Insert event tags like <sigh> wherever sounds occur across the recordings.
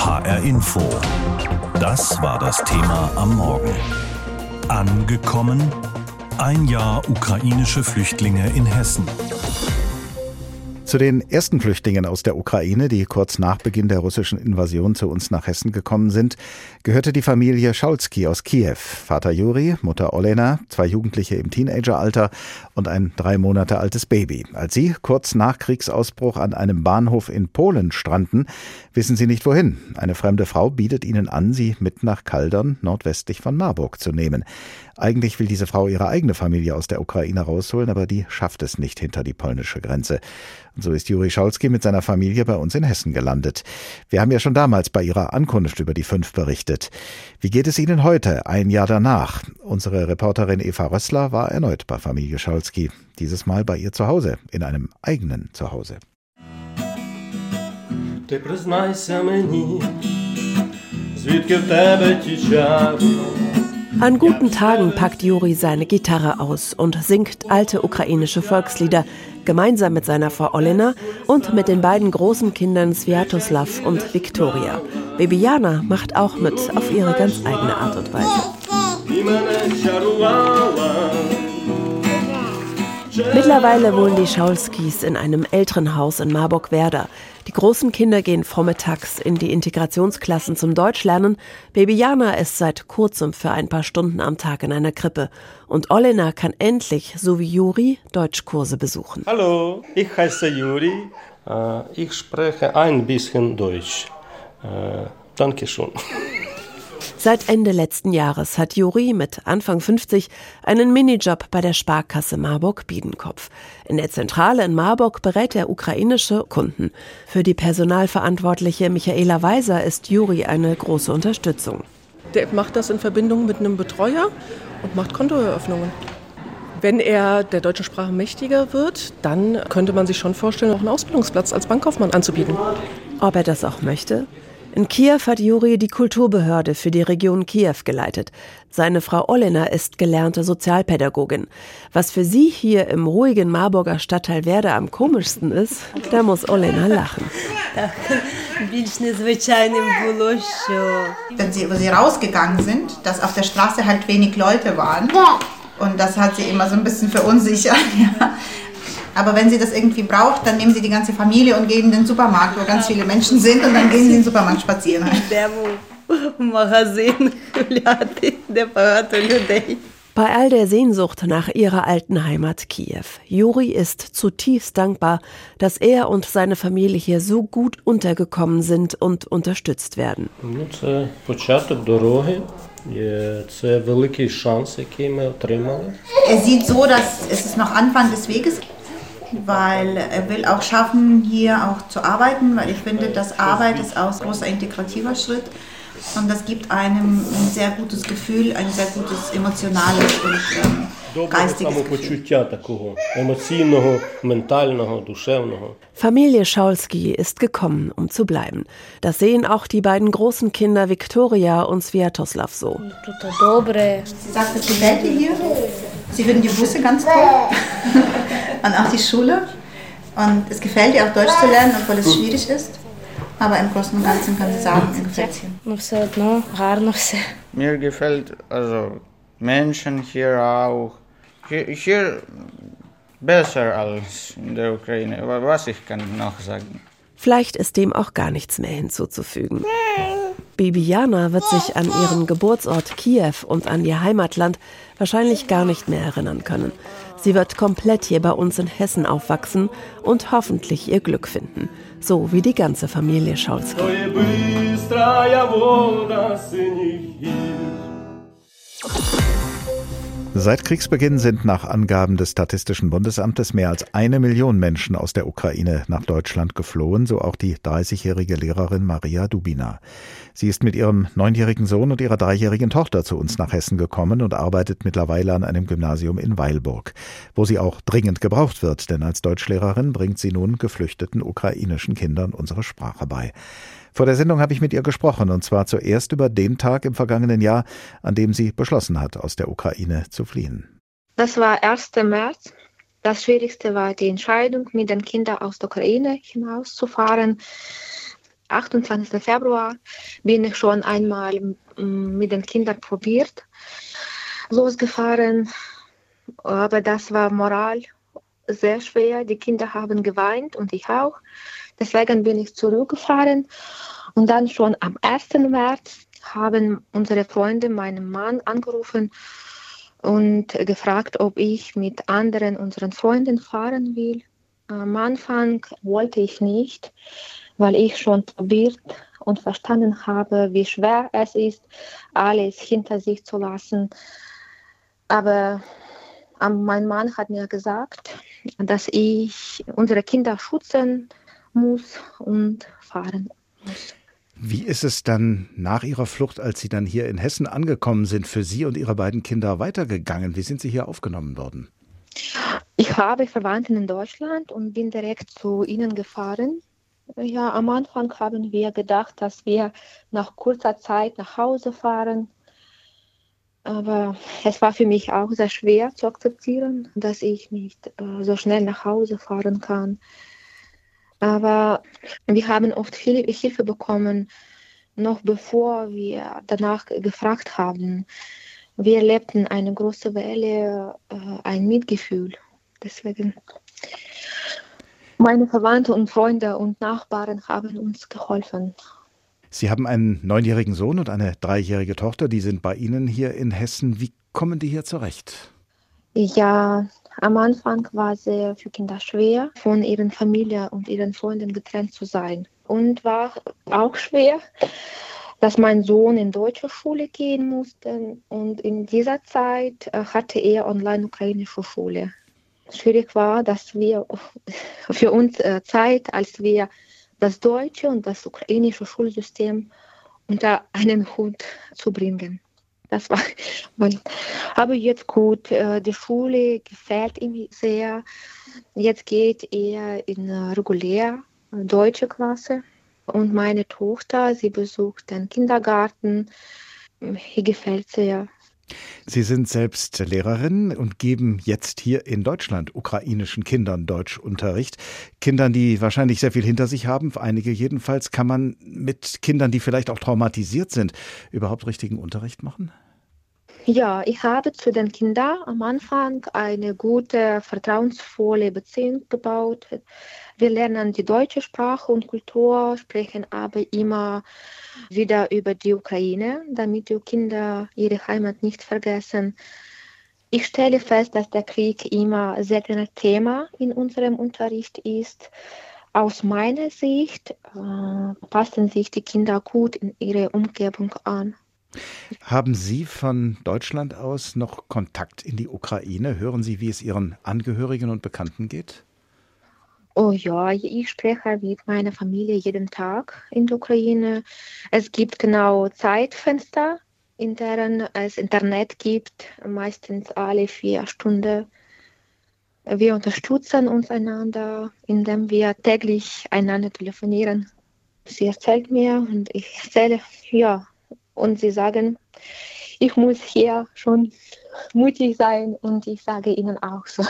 HR Info. Das war das Thema am Morgen. Angekommen? Ein Jahr ukrainische Flüchtlinge in Hessen. Zu den ersten Flüchtlingen aus der Ukraine, die kurz nach Beginn der russischen Invasion zu uns nach Hessen gekommen sind, gehörte die Familie Schalski aus Kiew. Vater Juri, Mutter Olena, zwei Jugendliche im Teenageralter und ein drei Monate altes Baby. Als sie kurz nach Kriegsausbruch an einem Bahnhof in Polen stranden, wissen sie nicht wohin. Eine fremde Frau bietet ihnen an, sie mit nach Kaldern nordwestlich von Marburg zu nehmen. Eigentlich will diese Frau ihre eigene Familie aus der Ukraine rausholen, aber die schafft es nicht hinter die polnische Grenze. Und so ist Juri Schalski mit seiner Familie bei uns in Hessen gelandet. Wir haben ja schon damals bei ihrer Ankunft über die fünf berichtet. Wie geht es Ihnen heute, ein Jahr danach? Unsere Reporterin Eva Rössler war erneut bei Familie Schalski. Dieses Mal bei ihr zu Hause, in einem eigenen Zuhause. Ти признайся мені, звідки в тебе ті чари. an guten Tagen packt Juri seine Gitarre aus und singt alte ukrainische Volkslieder, gemeinsam mit seiner Frau Olena und mit den beiden großen Kindern Sviatoslav und Viktoria. Baby Jana macht auch mit, auf ihre ganz eigene Art und Weise. Mittlerweile wohnen die Schaulskis in einem älteren Haus in Marburg-Werder. Die großen Kinder gehen vormittags in die Integrationsklassen zum Deutschlernen. Baby Jana ist seit kurzem für ein paar Stunden am Tag in einer Krippe. Und Olena kann endlich, so wie Juri, Deutschkurse besuchen. Hallo, ich heiße Juri. Äh, Ich spreche ein bisschen Deutsch. Äh, Danke schon. <laughs> Seit Ende letzten Jahres hat Juri mit Anfang 50 einen Minijob bei der Sparkasse Marburg-Biedenkopf. In der Zentrale in Marburg berät er ukrainische Kunden. Für die Personalverantwortliche Michaela Weiser ist Juri eine große Unterstützung. Der macht das in Verbindung mit einem Betreuer und macht Kontoeröffnungen. Wenn er der deutschen Sprache mächtiger wird, dann könnte man sich schon vorstellen, auch einen Ausbildungsplatz als Bankkaufmann anzubieten. Ob er das auch möchte? In Kiew hat Juri die Kulturbehörde für die Region Kiew geleitet. Seine Frau Olena ist gelernte Sozialpädagogin. Was für sie hier im ruhigen Marburger Stadtteil Werder am komischsten ist, da muss Olena lachen. Wenn sie, wenn sie rausgegangen sind, dass auf der Straße halt wenig Leute waren. Und das hat sie immer so ein bisschen verunsichert. <laughs> Ja. Aber wenn sie das irgendwie braucht, dann nehmen sie die ganze Familie und gehen in den Supermarkt, wo ganz viele Menschen sind und dann gehen sie in den Supermarkt spazieren. Bei all der Sehnsucht nach ihrer alten Heimat Kiew, Juri ist zutiefst dankbar, dass er und seine Familie hier so gut untergekommen sind und unterstützt werden. Er sieht so, dass es ist noch Anfang des Weges weil er will auch schaffen, hier auch zu arbeiten, weil ich finde, dass Arbeit ist auch ein großer integrativer Schritt und das gibt einem ein sehr gutes Gefühl, ein sehr gutes emotionales und ähm, geistiges Gefühl. Familie Schaulski ist gekommen, um zu bleiben. Das sehen auch die beiden großen Kinder Viktoria und Sviatoslav so. Sagt das die Leute hier? Sie finden die Busse ganz toll. <laughs> und auch die Schule. Und es gefällt ihr auch Deutsch zu lernen, obwohl es schwierig ist. Aber im Großen und Ganzen kann sie sagen, es gefällt es hier. Mir gefällt also Menschen hier auch. Hier, hier besser als in der Ukraine. Was ich kann noch sagen. Vielleicht ist dem auch gar nichts mehr hinzuzufügen. Baby Jana wird sich an ihren Geburtsort Kiew und an ihr Heimatland wahrscheinlich gar nicht mehr erinnern können. Sie wird komplett hier bei uns in Hessen aufwachsen und hoffentlich ihr Glück finden. So wie die ganze Familie Scholz. Seit Kriegsbeginn sind nach Angaben des Statistischen Bundesamtes mehr als eine Million Menschen aus der Ukraine nach Deutschland geflohen, so auch die 30-jährige Lehrerin Maria Dubina. Sie ist mit ihrem neunjährigen Sohn und ihrer dreijährigen Tochter zu uns nach Hessen gekommen und arbeitet mittlerweile an einem Gymnasium in Weilburg, wo sie auch dringend gebraucht wird, denn als Deutschlehrerin bringt sie nun geflüchteten ukrainischen Kindern unsere Sprache bei. Vor der Sendung habe ich mit ihr gesprochen, und zwar zuerst über den Tag im vergangenen Jahr, an dem sie beschlossen hat, aus der Ukraine zu fliehen. Das war 1. März. Das Schwierigste war die Entscheidung, mit den Kindern aus der Ukraine hinauszufahren. 28. Februar bin ich schon einmal mit den Kindern probiert, losgefahren. Aber das war moral sehr schwer. Die Kinder haben geweint und ich auch. Deswegen bin ich zurückgefahren. Und dann schon am 1. März haben unsere Freunde meinen Mann angerufen und gefragt, ob ich mit anderen unseren Freunden fahren will. Am Anfang wollte ich nicht, weil ich schon probiert und verstanden habe, wie schwer es ist, alles hinter sich zu lassen. Aber mein Mann hat mir gesagt, dass ich unsere Kinder schützen muss und fahren muss. Wie ist es dann nach Ihrer Flucht, als Sie dann hier in Hessen angekommen sind, für Sie und Ihre beiden Kinder weitergegangen? Wie sind Sie hier aufgenommen worden? Ich habe Verwandten in Deutschland und bin direkt zu ihnen gefahren. Ja, am Anfang haben wir gedacht, dass wir nach kurzer Zeit nach Hause fahren. Aber es war für mich auch sehr schwer zu akzeptieren, dass ich nicht äh, so schnell nach Hause fahren kann. Aber wir haben oft viel Hilfe bekommen, noch bevor wir danach gefragt haben. Wir erlebten eine große Welle, äh, ein Mitgefühl. Deswegen meine Verwandte und Freunde und Nachbarn haben uns geholfen. Sie haben einen neunjährigen Sohn und eine dreijährige Tochter, die sind bei Ihnen hier in Hessen. Wie kommen die hier zurecht? Ja, am Anfang war es für Kinder schwer, von ihren Familie und ihren Freunden getrennt zu sein. Und war auch schwer, dass mein Sohn in deutsche Schule gehen musste. Und in dieser Zeit äh, hatte er online ukrainische Schule. Schwierig war, dass wir <laughs> für uns äh, Zeit, als wir das deutsche und das ukrainische Schulsystem unter einen Hut zu bringen. Das war, aber jetzt gut, äh, die Schule gefällt ihm sehr. Jetzt geht er in regulär äh, deutsche Klasse und meine Tochter, sie besucht den Kindergarten. Ihr gefällt sehr. Sie sind selbst Lehrerin und geben jetzt hier in Deutschland ukrainischen Kindern Deutschunterricht. Kindern, die wahrscheinlich sehr viel hinter sich haben, einige jedenfalls. Kann man mit Kindern, die vielleicht auch traumatisiert sind, überhaupt richtigen Unterricht machen? Ja, ich habe zu den Kindern am Anfang eine gute, vertrauensvolle Beziehung gebaut. Wir lernen die deutsche Sprache und Kultur, sprechen aber immer wieder über die Ukraine, damit die Kinder ihre Heimat nicht vergessen. Ich stelle fest, dass der Krieg immer sehr ein Thema in unserem Unterricht ist. Aus meiner Sicht äh, passen sich die Kinder gut in ihre Umgebung an. Haben Sie von Deutschland aus noch Kontakt in die Ukraine? Hören Sie, wie es Ihren Angehörigen und Bekannten geht? Oh ja, ich spreche mit meiner Familie jeden Tag in der Ukraine. Es gibt genau Zeitfenster, in denen es Internet gibt, meistens alle vier Stunden. Wir unterstützen uns einander, indem wir täglich einander telefonieren. Sie erzählt mir und ich erzähle, ja, und sie sagen, ich muss hier schon mutig sein und ich sage ihnen auch so.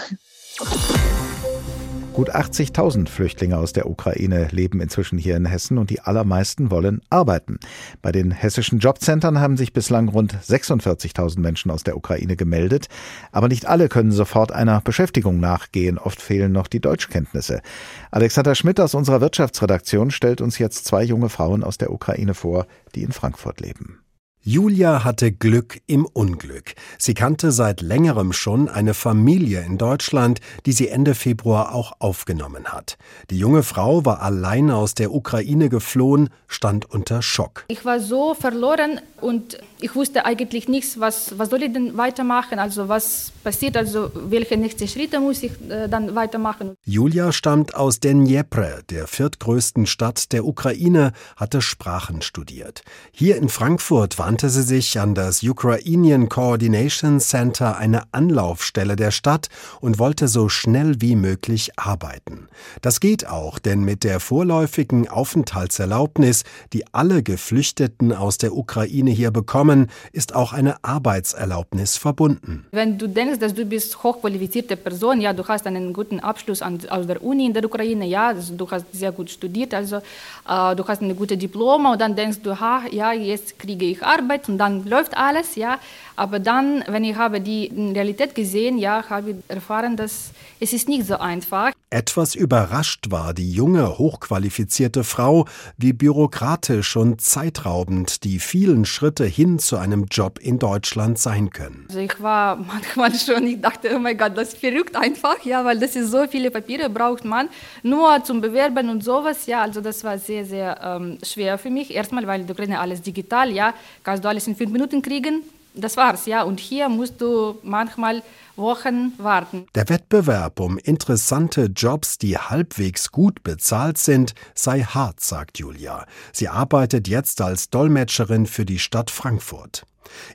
Gut 80.000 Flüchtlinge aus der Ukraine leben inzwischen hier in Hessen und die allermeisten wollen arbeiten. Bei den hessischen Jobcentern haben sich bislang rund 46.000 Menschen aus der Ukraine gemeldet. Aber nicht alle können sofort einer Beschäftigung nachgehen. Oft fehlen noch die Deutschkenntnisse. Alexander Schmidt aus unserer Wirtschaftsredaktion stellt uns jetzt zwei junge Frauen aus der Ukraine vor, die in Frankfurt leben. Julia hatte Glück im Unglück. Sie kannte seit längerem schon eine Familie in Deutschland, die sie Ende Februar auch aufgenommen hat. Die junge Frau war alleine aus der Ukraine geflohen, stand unter Schock. Ich war so verloren und ich wusste eigentlich nichts, was, was soll ich denn weitermachen, also was passiert, also welche nächsten Schritte muss ich äh, dann weitermachen. Julia stammt aus Dnjepr, der viertgrößten Stadt der Ukraine, hatte Sprachen studiert. Hier in Frankfurt wandte sie sich an das Ukrainian Coordination Center, eine Anlaufstelle der Stadt, und wollte so schnell wie möglich arbeiten. Das geht auch, denn mit der vorläufigen Aufenthaltserlaubnis, die alle Geflüchteten aus der Ukraine hier bekommen, ist auch eine Arbeitserlaubnis verbunden. Wenn du denkst, dass du bist hochqualifizierte Person, ja, du hast einen guten Abschluss an, aus der Uni in der Ukraine, ja, also du hast sehr gut studiert, also äh, du hast eine gute Diploma und dann denkst du, ha, ja, jetzt kriege ich Arbeit und dann läuft alles, ja. Aber dann, wenn ich habe die Realität gesehen, ja, habe ich erfahren, dass es ist nicht so einfach. Etwas überrascht war die junge, hochqualifizierte Frau, wie bürokratisch und zeitraubend die vielen Schritte hin zu einem Job in Deutschland sein können. Also ich war manchmal schon, ich dachte, oh mein Gott, das ist verrückt einfach, ja, weil das ist so viele Papiere braucht man nur zum Bewerben und sowas, ja, also das war sehr, sehr ähm, schwer für mich. Erstmal, weil du kriegst alles digital, ja, kannst du alles in fünf Minuten kriegen, das war's, ja. Und hier musst du manchmal Wochen warten. Der Wettbewerb um interessante Jobs, die halbwegs gut bezahlt sind, sei hart, sagt Julia. Sie arbeitet jetzt als Dolmetscherin für die Stadt Frankfurt.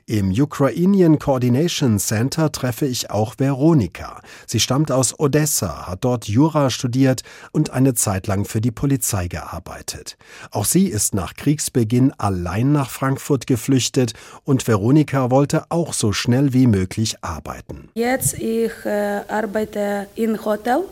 Im Ukrainian Coordination Center treffe ich auch Veronika. Sie stammt aus Odessa, hat dort Jura studiert und eine Zeit lang für die Polizei gearbeitet. Auch sie ist nach Kriegsbeginn allein nach Frankfurt geflüchtet und Veronika wollte auch so schnell wie möglich arbeiten. Jetzt ich äh, arbeite in Hotel.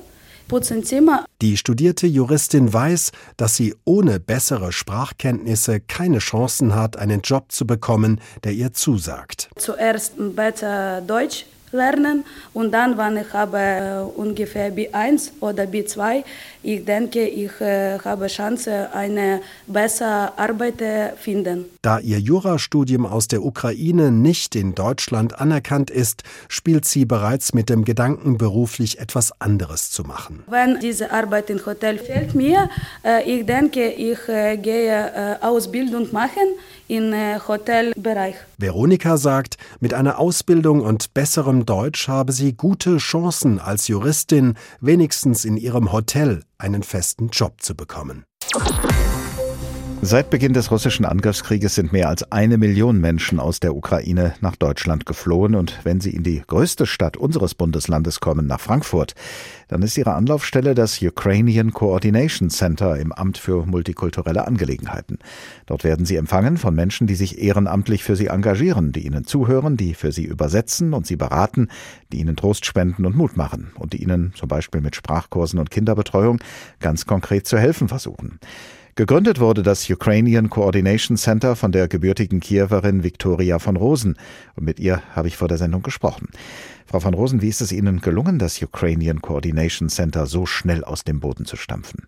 Die studierte Juristin weiß, dass sie ohne bessere Sprachkenntnisse keine Chancen hat, einen Job zu bekommen, der ihr zusagt. Zuerst besser Deutsch lernen und dann, wenn ich habe äh, ungefähr B1 oder B2, ich denke, ich äh, habe Chance, eine bessere Arbeit finden. Da ihr Jurastudium aus der Ukraine nicht in Deutschland anerkannt ist, spielt sie bereits mit dem Gedanken, beruflich etwas anderes zu machen. Wenn diese Arbeit im Hotel fehlt mir, äh, ich denke, ich äh, gehe äh, Ausbildung machen im äh, Hotelbereich. Veronika sagt, mit einer Ausbildung und besserem Deutsch habe sie gute Chancen als Juristin, wenigstens in ihrem Hotel einen festen Job zu bekommen. Seit Beginn des russischen Angriffskrieges sind mehr als eine Million Menschen aus der Ukraine nach Deutschland geflohen und wenn sie in die größte Stadt unseres Bundeslandes kommen, nach Frankfurt, dann ist ihre Anlaufstelle das Ukrainian Coordination Center im Amt für multikulturelle Angelegenheiten. Dort werden sie empfangen von Menschen, die sich ehrenamtlich für sie engagieren, die ihnen zuhören, die für sie übersetzen und sie beraten, die ihnen Trost spenden und Mut machen und die ihnen zum Beispiel mit Sprachkursen und Kinderbetreuung ganz konkret zu helfen versuchen. Gegründet wurde das Ukrainian Coordination Center von der gebürtigen Kiewerin Viktoria von Rosen. Und mit ihr habe ich vor der Sendung gesprochen. Frau von Rosen, wie ist es Ihnen gelungen, das Ukrainian Coordination Center so schnell aus dem Boden zu stampfen?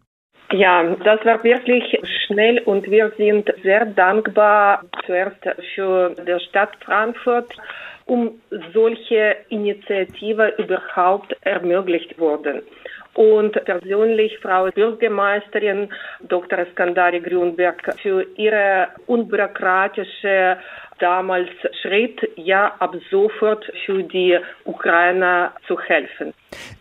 Ja, das war wirklich schnell und wir sind sehr dankbar zuerst für die Stadt Frankfurt, um solche Initiative überhaupt ermöglicht wurden und persönlich Frau Bürgermeisterin Dr. Skandari Grünberg für ihre unbürokratische damals Schritt, ja, ab sofort für die Ukrainer zu helfen.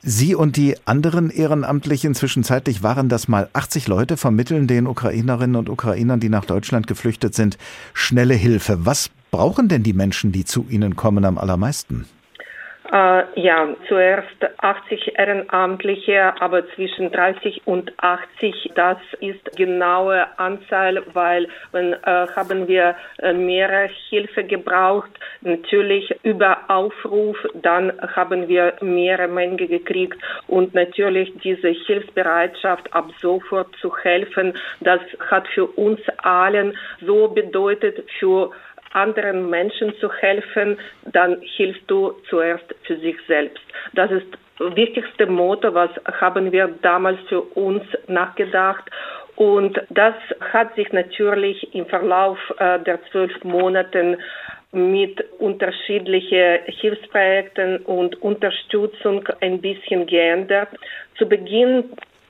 Sie und die anderen Ehrenamtlichen zwischenzeitlich waren das mal 80 Leute, vermitteln den Ukrainerinnen und Ukrainern, die nach Deutschland geflüchtet sind, schnelle Hilfe. Was brauchen denn die Menschen, die zu Ihnen kommen, am allermeisten? Äh, ja, zuerst 80 Ehrenamtliche, aber zwischen 30 und 80, das ist genaue Anzahl, weil wenn, äh, haben wir äh, mehrere Hilfe gebraucht, natürlich über Aufruf, dann haben wir mehrere Menge gekriegt und natürlich diese Hilfsbereitschaft ab sofort zu helfen, das hat für uns allen so bedeutet, für anderen Menschen zu helfen, dann hilfst du zuerst für sich selbst. Das ist das wichtigste Motto, was haben wir damals für uns nachgedacht. Und das hat sich natürlich im Verlauf äh, der zwölf Monaten mit unterschiedlichen Hilfsprojekten und Unterstützung ein bisschen geändert. Zu Beginn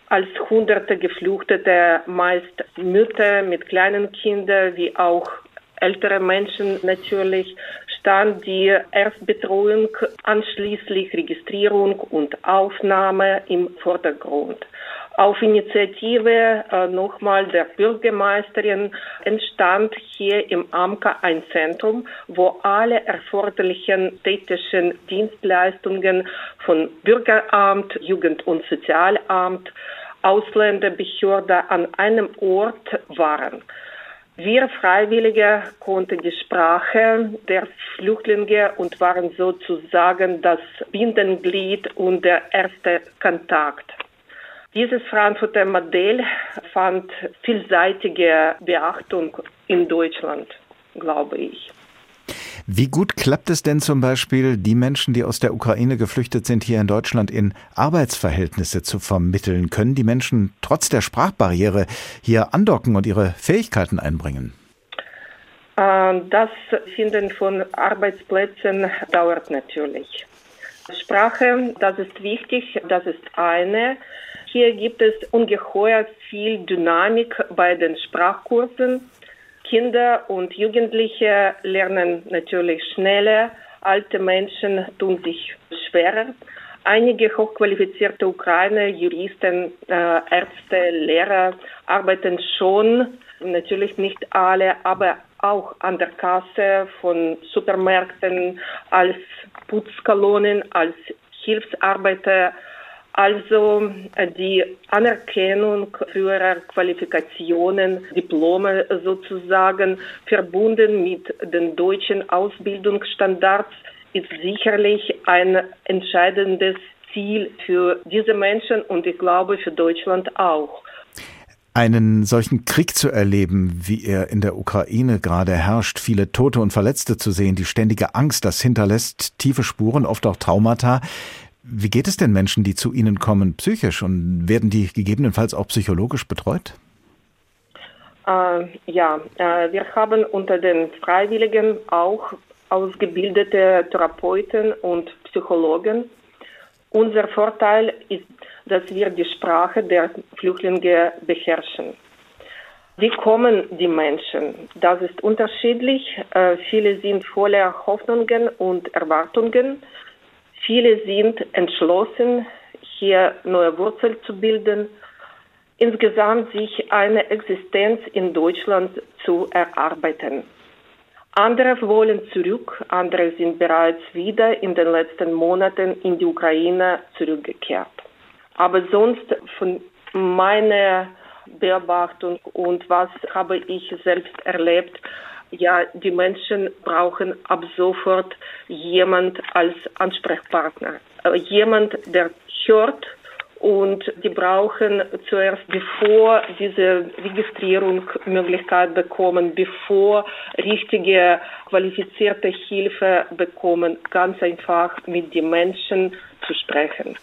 als hunderte Geflüchtete, meist Mütter mit kleinen Kindern, wie auch ältere Menschen natürlich stand die Erstbetreuung, anschließend Registrierung und Aufnahme im Vordergrund. Auf Initiative äh, nochmal der Bürgermeisterin entstand hier im AMKA ein Zentrum, wo alle erforderlichen städtischen Dienstleistungen von Bürgeramt, Jugend- und Sozialamt, Ausländerbehörde an einem Ort waren. Wir Freiwillige konnten die Sprache der Flüchtlinge und waren sozusagen das Bindenglied und der erste Kontakt. Dieses Frankfurter Modell fand vielseitige Beachtung in Deutschland, glaube ich. Wie gut klappt es denn zum Beispiel, die Menschen, die aus der Ukraine geflüchtet sind, hier in Deutschland in Arbeitsverhältnisse zu vermitteln? Können die Menschen trotz der Sprachbarriere hier andocken und ihre Fähigkeiten einbringen? Ähm, das Finden von Arbeitsplätzen dauert natürlich. Sprache, das ist wichtig, das ist eine. Hier gibt es ungeheuer viel Dynamik bei den Sprachkursen. Kinder und Jugendliche lernen natürlich schneller, alte Menschen tun sich schwerer. Einige hochqualifizierte Ukrainer, Juristen, äh, Ärzte, Lehrer arbeiten schon, natürlich nicht alle, aber auch an der Kasse von Supermärkten als Putzkolonnen, als Hilfsarbeiter also äh, die Anerkennung früherer Qualifikationen, Diplome sozusagen, verbunden mit den deutschen Ausbildungsstandards, ist sicherlich ein entscheidendes Ziel für diese Menschen und ich glaube für Deutschland auch. Einen solchen Krieg zu erleben, wie er in der Ukraine gerade herrscht, viele Tote und Verletzte zu sehen, die ständige Angst, das hinterlässt tiefe Spuren, oft auch Traumata. Wie geht es den Menschen, die zu Ihnen kommen, psychisch und werden die gegebenenfalls auch psychologisch betreut? Äh, ja, äh, wir haben unter den Freiwilligen auch ausgebildete Therapeuten und Psychologen. Unser Vorteil ist, dass wir die Sprache der Flüchtlinge beherrschen. Wie kommen die Menschen? Das ist unterschiedlich. Äh, viele sind voller Hoffnungen und Erwartungen. Viele sind entschlossen, hier neue Wurzeln zu bilden, insgesamt sich eine Existenz in Deutschland zu erarbeiten. Andere wollen zurück, andere sind bereits wieder in den letzten Monaten in die Ukraine zurückgekehrt. Aber sonst von meiner Beobachtung und was habe ich selbst erlebt, ja, die Menschen brauchen ab sofort jemand als Ansprechpartner. Äh, jemand, der hört und die brauchen zuerst, bevor diese Registrierungsmöglichkeit bekommen, bevor richtige qualifizierte Hilfe bekommen, ganz einfach mit den Menschen zu sprechen.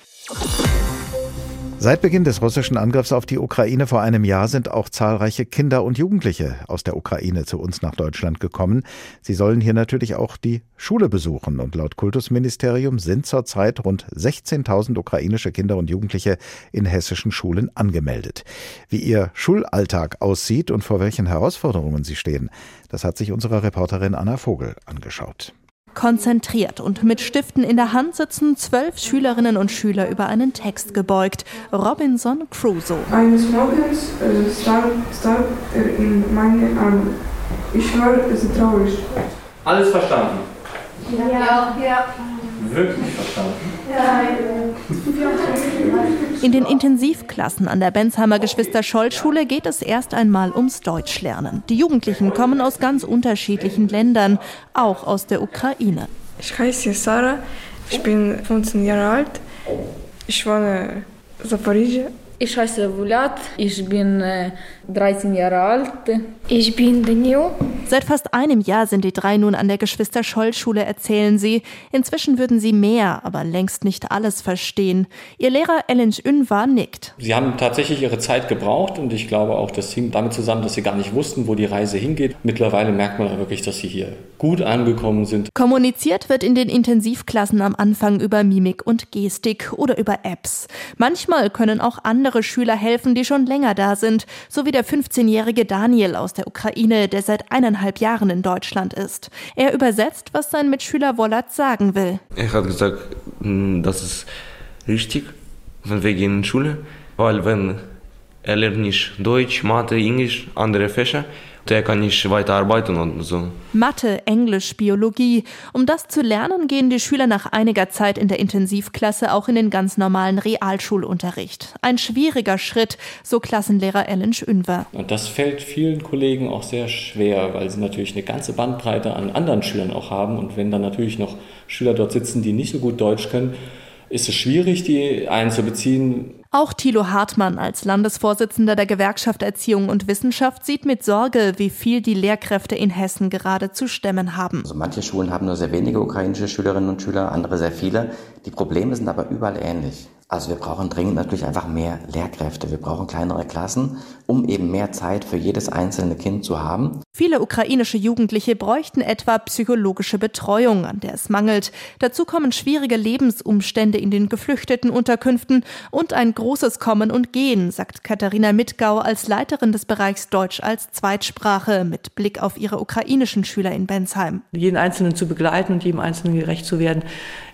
Seit Beginn des russischen Angriffs auf die Ukraine vor einem Jahr sind auch zahlreiche Kinder und Jugendliche aus der Ukraine zu uns nach Deutschland gekommen. Sie sollen hier natürlich auch die Schule besuchen und laut Kultusministerium sind zurzeit rund 16.000 ukrainische Kinder und Jugendliche in hessischen Schulen angemeldet. Wie ihr Schulalltag aussieht und vor welchen Herausforderungen sie stehen, das hat sich unsere Reporterin Anna Vogel angeschaut. Konzentriert und mit Stiften in der Hand sitzen zwölf Schülerinnen und Schüler über einen Text gebeugt. Robinson Crusoe. Eines Morgens äh, starb, starb er in meine Arme. Ich war sehr traurig. Alles verstanden? Ja. ja. Wirklich verstanden? Ja. In den Intensivklassen an der Bensheimer Geschwister-Scholl-Schule geht es erst einmal ums Deutschlernen. Die Jugendlichen kommen aus ganz unterschiedlichen Ländern, auch aus der Ukraine. Ich heiße Sarah, ich bin 15 Jahre alt. Ich wohne in Zaporizhia. Ich heiße Vulat, ich bin 13 äh, Jahre alt. Ich bin Daniel. Seit fast einem Jahr sind die drei nun an der Geschwister-Scholl-Schule, erzählen sie. Inzwischen würden sie mehr, aber längst nicht alles verstehen. Ihr Lehrer Ellen Ünvar nickt. Sie haben tatsächlich ihre Zeit gebraucht und ich glaube auch, das hing damit zusammen, dass sie gar nicht wussten, wo die Reise hingeht. Mittlerweile merkt man wirklich, dass sie hier gut angekommen sind. Kommuniziert wird in den Intensivklassen am Anfang über Mimik und Gestik oder über Apps. Manchmal können auch andere andere Schüler helfen, die schon länger da sind, so wie der 15-jährige Daniel aus der Ukraine, der seit eineinhalb Jahren in Deutschland ist. Er übersetzt, was sein Mitschüler Wolat sagen will. Er hat gesagt, hm, das ist richtig, wenn wir gehen in die Schule, weil wenn er lernt nicht Deutsch, Mathe, Englisch, andere Fächer, der kann nicht weiterarbeiten und so. Mathe, Englisch, Biologie. Um das zu lernen, gehen die Schüler nach einiger Zeit in der Intensivklasse auch in den ganz normalen Realschulunterricht. Ein schwieriger Schritt, so Klassenlehrer Ellen Schünwer. Und das fällt vielen Kollegen auch sehr schwer, weil sie natürlich eine ganze Bandbreite an anderen Schülern auch haben. Und wenn dann natürlich noch Schüler dort sitzen, die nicht so gut Deutsch können, ist es schwierig, die einzubeziehen. Auch Thilo Hartmann als Landesvorsitzender der Gewerkschaft Erziehung und Wissenschaft sieht mit Sorge, wie viel die Lehrkräfte in Hessen gerade zu stemmen haben. Also manche Schulen haben nur sehr wenige ukrainische Schülerinnen und Schüler, andere sehr viele. Die Probleme sind aber überall ähnlich. Also wir brauchen dringend natürlich einfach mehr Lehrkräfte. Wir brauchen kleinere Klassen, um eben mehr Zeit für jedes einzelne Kind zu haben. Viele ukrainische Jugendliche bräuchten etwa psychologische Betreuung, an der es mangelt. Dazu kommen schwierige Lebensumstände in den geflüchteten Unterkünften und ein großes Kommen und Gehen, sagt Katharina Mitgau als Leiterin des Bereichs Deutsch als Zweitsprache mit Blick auf ihre ukrainischen Schüler in Bensheim. Jeden Einzelnen zu begleiten und jedem Einzelnen gerecht zu werden,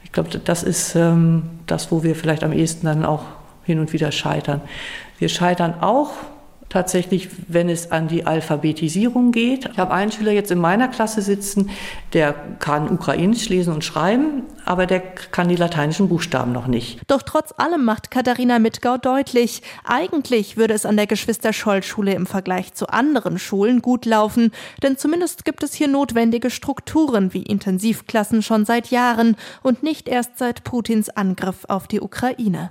ich glaube, das ist ähm, das, wo wir vielleicht am ehesten dann auch hin und wieder scheitern. Wir scheitern auch tatsächlich, wenn es an die Alphabetisierung geht. Ich habe einen Schüler jetzt in meiner Klasse sitzen, der kann Ukrainisch lesen und schreiben, aber der kann die lateinischen Buchstaben noch nicht. Doch trotz allem macht Katharina Mitgau deutlich, eigentlich würde es an der Geschwister-Scholl-Schule im Vergleich zu anderen Schulen gut laufen, denn zumindest gibt es hier notwendige Strukturen wie Intensivklassen schon seit Jahren und nicht erst seit Putins Angriff auf die Ukraine.